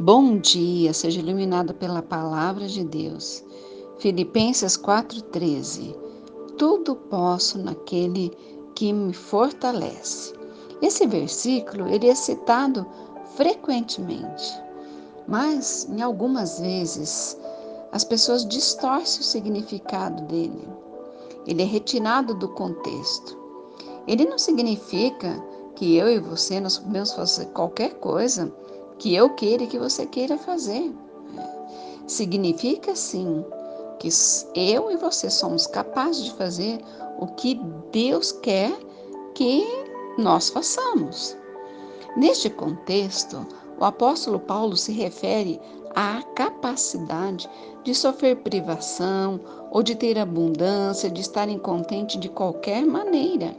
Bom dia, seja iluminado pela palavra de Deus. Filipenses 4:13. Tudo posso naquele que me fortalece. Esse versículo ele é citado frequentemente, mas em algumas vezes as pessoas distorcem o significado dele. Ele é retirado do contexto. Ele não significa que eu e você nós podemos fazer qualquer coisa que eu queira e que você queira fazer. Significa sim que eu e você somos capazes de fazer o que Deus quer que nós façamos. Neste contexto, o apóstolo Paulo se refere à capacidade de sofrer privação ou de ter abundância, de estar incontente de qualquer maneira.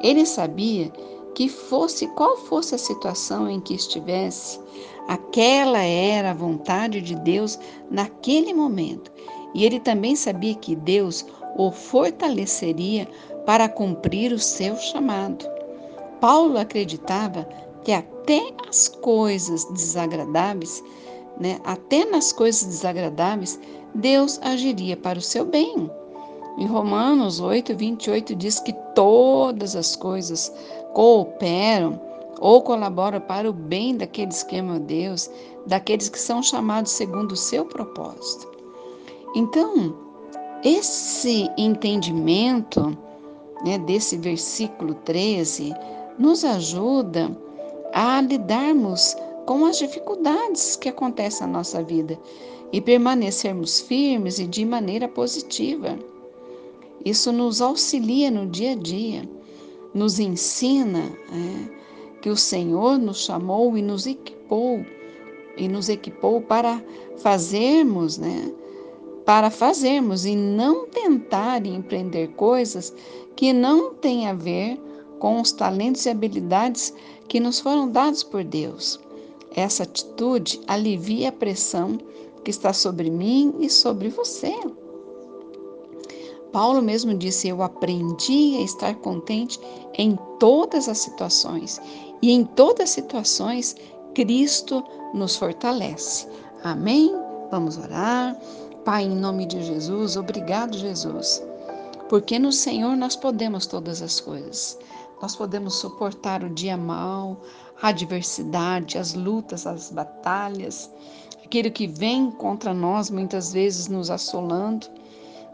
Ele sabia que fosse qual fosse a situação em que estivesse, aquela era a vontade de Deus naquele momento. E ele também sabia que Deus o fortaleceria para cumprir o seu chamado. Paulo acreditava que até as coisas desagradáveis, né, até nas coisas desagradáveis, Deus agiria para o seu bem. Em Romanos 8, 28 diz que todas as coisas cooperam ou colaboram para o bem daqueles que amam a Deus, daqueles que são chamados segundo o seu propósito. Então, esse entendimento né, desse versículo 13 nos ajuda a lidarmos com as dificuldades que acontecem na nossa vida e permanecermos firmes e de maneira positiva. Isso nos auxilia no dia a dia, nos ensina é, que o Senhor nos chamou e nos equipou e nos equipou para fazermos, né? Para fazermos e não tentar empreender coisas que não têm a ver com os talentos e habilidades que nos foram dados por Deus. Essa atitude alivia a pressão que está sobre mim e sobre você. Paulo mesmo disse: Eu aprendi a estar contente em todas as situações, e em todas as situações, Cristo nos fortalece. Amém? Vamos orar. Pai, em nome de Jesus, obrigado, Jesus, porque no Senhor nós podemos todas as coisas. Nós podemos suportar o dia mal, a adversidade, as lutas, as batalhas, aquilo que vem contra nós muitas vezes nos assolando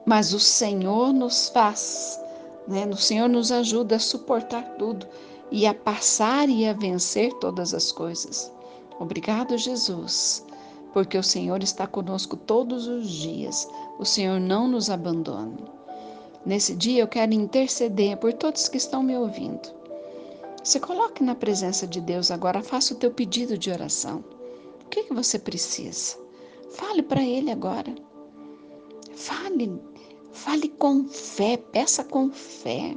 mas o Senhor nos faz, né? O Senhor nos ajuda a suportar tudo e a passar e a vencer todas as coisas. Obrigado, Jesus, porque o Senhor está conosco todos os dias. O Senhor não nos abandona. Nesse dia eu quero interceder por todos que estão me ouvindo. Se coloque na presença de Deus agora, faça o teu pedido de oração. O que, que você precisa? Fale para Ele agora. Fale Fale com fé, peça com fé.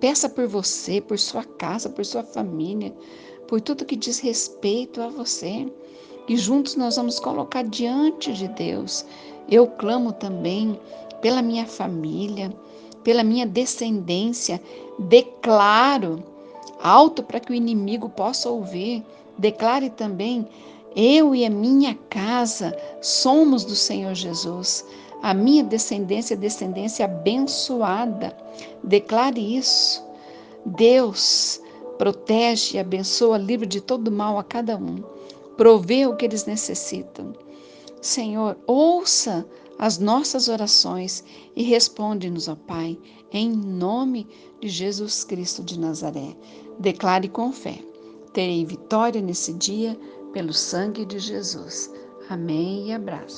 Peça por você, por sua casa, por sua família, por tudo que diz respeito a você. E juntos nós vamos colocar diante de Deus. Eu clamo também pela minha família, pela minha descendência. Declaro alto para que o inimigo possa ouvir. Declare também: eu e a minha casa somos do Senhor Jesus. A minha descendência é descendência abençoada. Declare isso. Deus protege e abençoa, livre de todo mal a cada um. Provê o que eles necessitam. Senhor, ouça as nossas orações e responde-nos, ó Pai, em nome de Jesus Cristo de Nazaré. Declare com fé. Terei vitória nesse dia pelo sangue de Jesus. Amém e abraço.